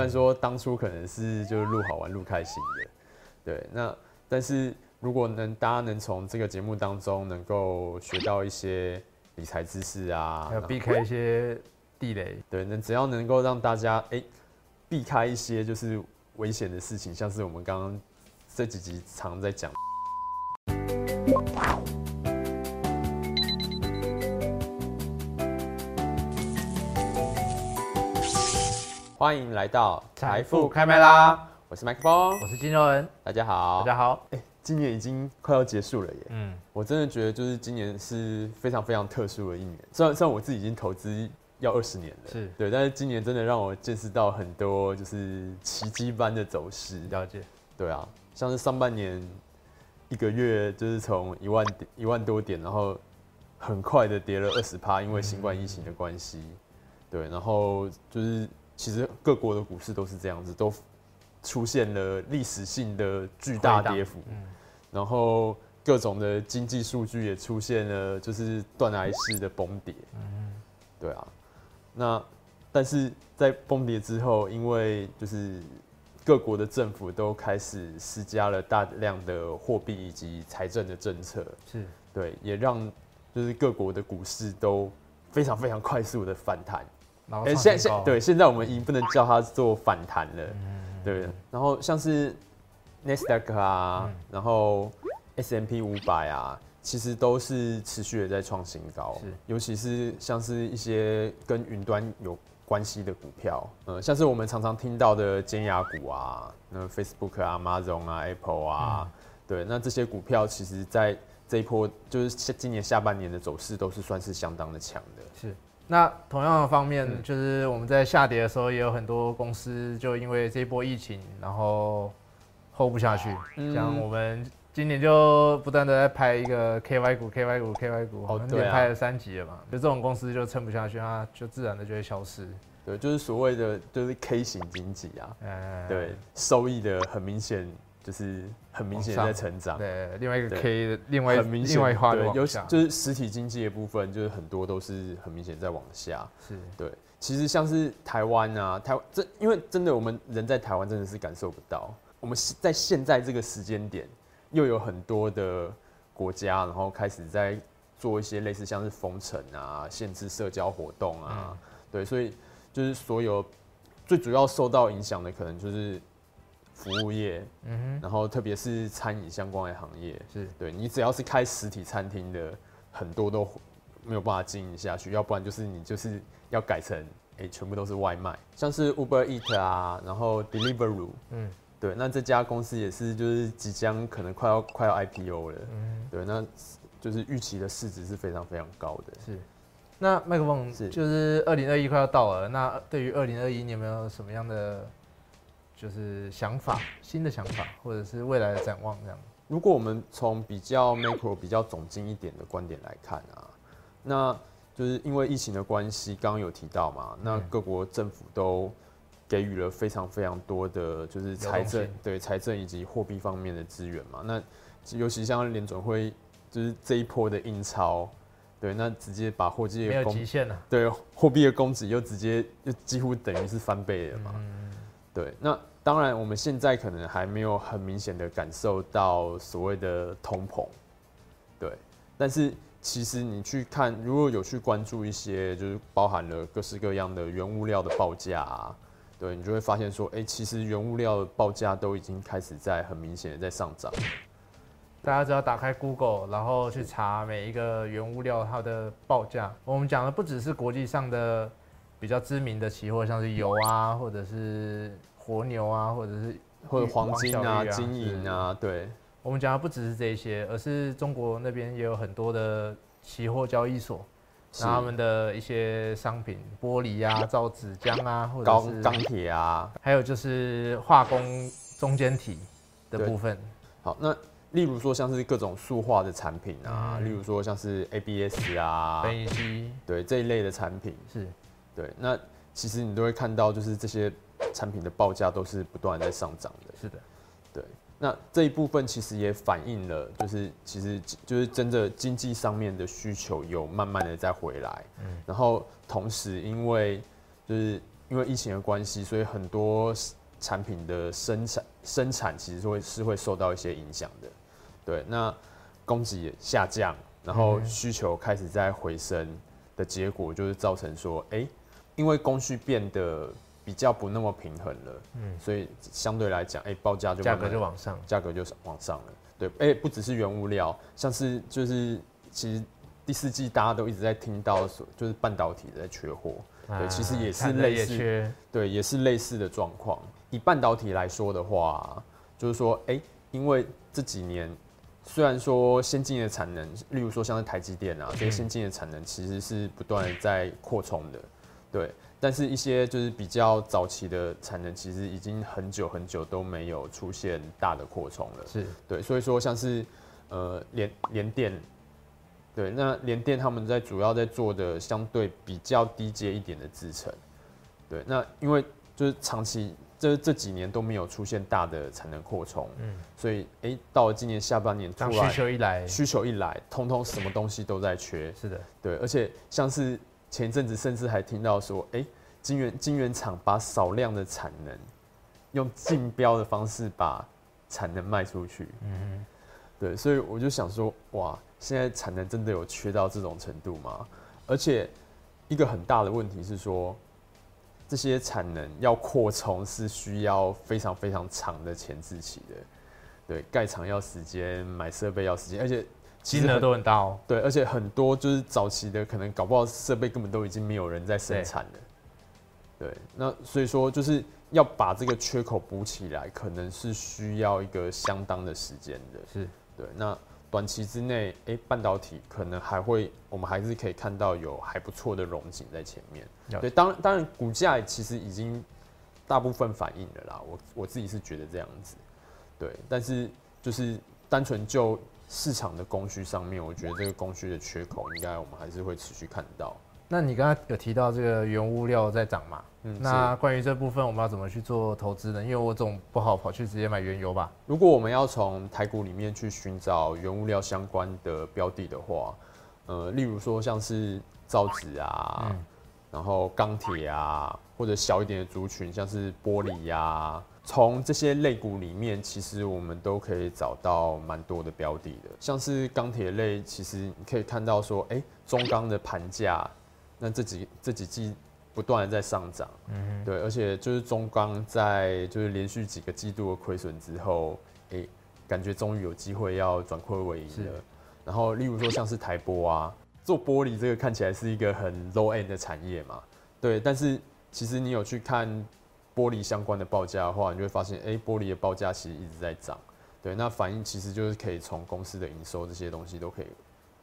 虽然说当初可能是就是录好玩、录开心的，对，那但是如果能大家能从这个节目当中能够学到一些理财知识啊，要避开一些地雷，对，那只要能够让大家哎、欸、避开一些就是危险的事情，像是我们刚刚这几集常在讲。欢迎来到财富开麦啦！我是麦克风，我是金肉人，大家好，大家好。哎，今年已经快要结束了耶。嗯，我真的觉得就是今年是非常非常特殊的一年。虽然虽然我自己已经投资要二十年了，是对，但是今年真的让我见识到很多就是奇迹般的走势。了解。对啊，像是上半年一个月就是从一万点一万多点，然后很快的跌了二十趴，因为新冠疫情的关系。嗯、对，然后就是。其实各国的股市都是这样子，都出现了历史性的巨大跌幅，嗯，然后各种的经济数据也出现了就是断崖式的崩跌，嗯，对啊，那但是在崩跌之后，因为就是各国的政府都开始施加了大量的货币以及财政的政策，是对，也让就是各国的股市都非常非常快速的反弹。哎、欸，现现对，现在我们已经不能叫它做反弹了，对。然后像是 Nasdaq 啊，然后 S M P 五百啊，其实都是持续的在创新高。尤其是像是一些跟云端有关系的股票，嗯，像是我们常常听到的尖牙股啊，那 Facebook 啊、Amazon 啊、Apple 啊，对，那这些股票其实在这一波就是今年下半年的走势都是算是相当的强的。是。那同样的方面，就是我们在下跌的时候，也有很多公司就因为这一波疫情，然后 hold 不下去。像我们今年就不断的在拍一个 KY 股、KY 股、KY 股，好，连拍了三集了嘛。就这种公司就撑不下去，它就自然的就会消失。对，就是所谓的就是 K 型经济啊。对，收益的很明显。就是很明显在成长，对，另外一个 K 的另外很明显，另外一块对，有就是实体经济的部分，就是很多都是很明显在往下，是。对。其实像是台湾啊，台湾这因为真的我们人在台湾真的是感受不到，我们在现在这个时间点，又有很多的国家，然后开始在做一些类似像是封城啊、限制社交活动啊，嗯、对，所以就是所有最主要受到影响的，可能就是。服务业，嗯哼，然后特别是餐饮相关的行业，是。对你只要是开实体餐厅的，很多都没有办法经营下去，要不然就是你就是要改成哎、欸，全部都是外卖，像是 Uber Eat 啊，然后 Deliveroo，嗯，对，那这家公司也是就是即将可能快要快要 IPO 了，嗯，对，那就是预期的市值是非常非常高的，是。那麦克风是。就是二零二一快要到了，那对于二零二一你有没有什么样的？就是想法，新的想法，或者是未来的展望这样。如果我们从比较 macro、比较总经一点的观点来看啊，那就是因为疫情的关系，刚刚有提到嘛，那各国政府都给予了非常非常多的，就是财政对财政以及货币方面的资源嘛。那尤其像联准会，就是这一波的印钞，对，那直接把货币的供对货币的供给又直接又几乎等于是翻倍了嘛。对，那。当然，我们现在可能还没有很明显的感受到所谓的通膨，对。但是其实你去看，如果有去关注一些，就是包含了各式各样的原物料的报价啊，对，你就会发现说，哎，其实原物料报价都已经开始在很明显的在上涨。大家只要打开 Google，然后去查每一个原物料它的报价，我们讲的不只是国际上的比较知名的期货，像是油啊，或者是。活牛啊，或者是或者黄金啊、金银啊，对，我们讲的不只是这些，而是中国那边也有很多的期货交易所，那他们的一些商品，玻璃啊、造纸浆啊，或者是钢铁啊，还有就是化工中间体的部分。好，那例如说像是各种塑化的产品啊，嗯、例如说像是 ABS 啊、对这一类的产品是，对，那其实你都会看到就是这些。产品的报价都是不断在上涨的，是的，对。那这一部分其实也反映了，就是其实就是真的经济上面的需求有慢慢的在回来，嗯。然后同时因为就是因为疫情的关系，所以很多产品的生产生产其实会是会受到一些影响的。对，那供给也下降，然后需求开始在回升的结果，就是造成说，哎、欸，因为供需变得比较不那么平衡了，嗯，所以相对来讲，哎、欸，报价就价格就往上，价格就往上了。对，哎、欸，不只是原物料，像是就是其实第四季大家都一直在听到说，就是半导体在缺货，啊、对，其实也是类似，对，也是类似的状况。以半导体来说的话，就是说，哎、欸，因为这几年虽然说先进的产能，例如说像是台积电啊，这些先进的产能其实是不断在扩充的，对。但是，一些就是比较早期的产能，其实已经很久很久都没有出现大的扩充了。是对，所以说像是呃联联电，对，那联电他们在主要在做的相对比较低阶一点的制程，对，那因为就是长期这这几年都没有出现大的产能扩充，嗯，所以哎、欸，到了今年下半年突然需求一来，需求一来，通通什么东西都在缺。是的，对，而且像是。前一阵子甚至还听到说，哎、欸，晶圆晶圆厂把少量的产能用竞标的方式把产能卖出去。嗯哼，对，所以我就想说，哇，现在产能真的有缺到这种程度吗？而且一个很大的问题是说，这些产能要扩充是需要非常非常长的前置期的。对，盖厂要时间，买设备要时间，而且。金额都很大哦，对，而且很多就是早期的，可能搞不好设备根本都已经没有人在生产了，对，那所以说就是要把这个缺口补起来，可能是需要一个相当的时间的，是。对。那短期之内，哎、欸，半导体可能还会，我们还是可以看到有还不错的融景在前面，对，当然当然股价其实已经大部分反映了啦，我我自己是觉得这样子，对，但是就是单纯就。市场的供需上面，我觉得这个供需的缺口，应该我们还是会持续看到。那你刚刚有提到这个原物料在涨嘛？嗯，那关于这部分，我们要怎么去做投资呢？因为我总不好跑去直接买原油吧？如果我们要从台股里面去寻找原物料相关的标的的话，呃，例如说像是造纸啊，嗯、然后钢铁啊，或者小一点的族群，像是玻璃呀、啊。从这些类股里面，其实我们都可以找到蛮多的标的的，像是钢铁类，其实你可以看到说，哎，中钢的盘价，那这几这几季不断的在上涨，嗯，对，而且就是中钢在就是连续几个季度的亏损之后，哎，感觉终于有机会要转亏为盈了。然后，例如说像是台玻啊，做玻璃这个看起来是一个很 low end 的产业嘛，对，但是其实你有去看。玻璃相关的报价的话，你就会发现，哎、玻璃的报价其实一直在涨，对，那反应其实就是可以从公司的营收这些东西都可以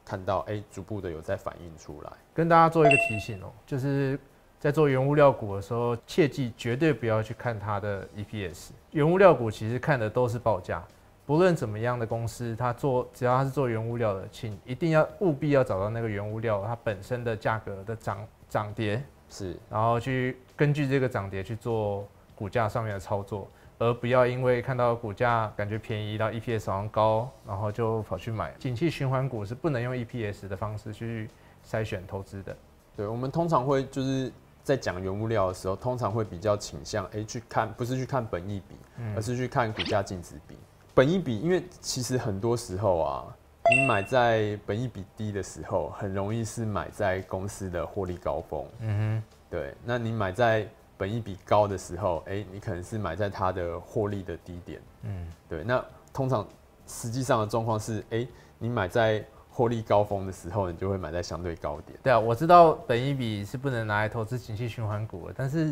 看到，哎、逐步的有在反映出来。跟大家做一个提醒哦、就是在做原物料股的时候，切记绝对不要去看它的 EPS。原物料股其实看的都是报价，不论怎么样的公司，它做只要它是做原物料的，请一定要务必要找到那个原物料它本身的价格的涨涨跌。是，然后去根据这个涨跌去做股价上面的操作，而不要因为看到股价感觉便宜到 EPS 好像高，然后就跑去买。景气循环股是不能用 EPS 的方式去筛选投资的。对，我们通常会就是在讲原物料的时候，通常会比较倾向哎去看，不是去看本益比，而是去看股价净值比。本益比，因为其实很多时候啊。你买在本益比低的时候，很容易是买在公司的获利高峰。嗯哼，对。那你买在本益比高的时候，哎、欸，你可能是买在它的获利的低点。嗯，对。那通常实际上的状况是，哎、欸，你买在获利高峰的时候，你就会买在相对高点。对啊，我知道本益比是不能拿来投资景气循环股的，但是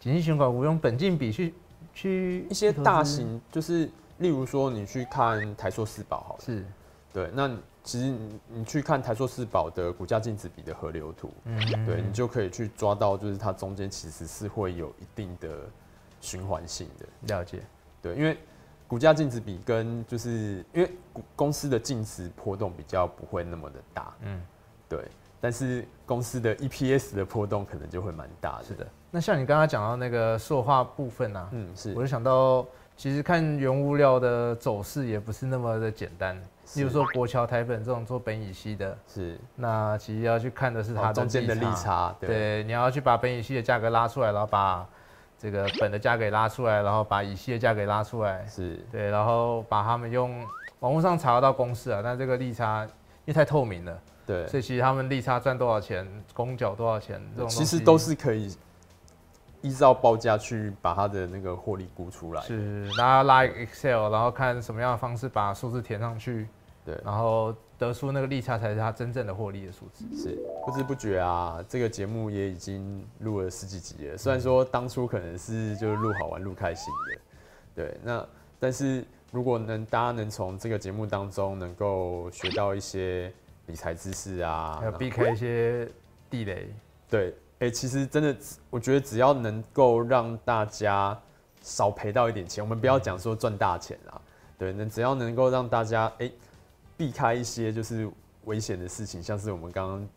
景气循环股用本金比去去一些大型，就是例如说你去看台塑四宝，好了。是。对，那其实你你去看台塑四宝的股价净值比的河流图，嗯嗯对，你就可以去抓到，就是它中间其实是会有一定的循环性的。了解，对，因为股价净值比跟就是因为公司的净值波动比较不会那么的大，嗯，对，但是公司的 EPS 的波动可能就会蛮大的。是的，那像你刚刚讲到那个塑化部分啊，嗯，是，我就想到其实看原物料的走势也不是那么的简单。例如说国桥、台本这种做苯乙烯的，是那其实要去看的是它中间的利差。对，对，你要去把苯乙烯的价格拉出来，然后把这个苯的价格拉出来，然后把乙烯的价格拉出来。是对，然后把他们用网络上查得到公式啊，但这个利差因为太透明了，对，所以其实他们利差赚多少钱，公角多少钱，这种其实都是可以。依照报价去把它的那个获利估出来，是，大家拉 Excel，然后看什么样的方式把数字填上去，对，然后得出那个利差才是它真正的获利的数字。是，不知不觉啊，这个节目也已经录了十几集了。虽然说当初可能是就是录好玩、录开心的，对，那但是如果能大家能从这个节目当中能够学到一些理财知识啊，还有避开一些地雷，对。哎、欸，其实真的，我觉得只要能够让大家少赔到一点钱，我们不要讲说赚大钱啦，对，那只要能够让大家哎、欸、避开一些就是危险的事情，像是我们刚刚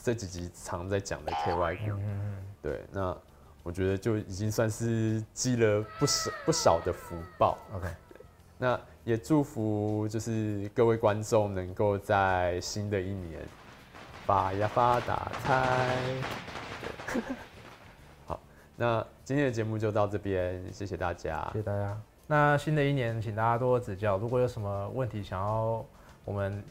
这几集常在讲的 ky 嗯对，那我觉得就已经算是积了不少不少的福报。OK，那也祝福就是各位观众能够在新的一年发呀发大财。好，那今天的节目就到这边，谢谢大家，谢谢大家。那新的一年，请大家多多指教。如果有什么问题想要我们，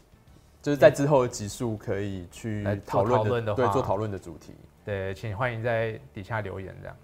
就是在之后的集数可以去讨论的，的，对，做讨论的主题，对，请欢迎在底下留言这样。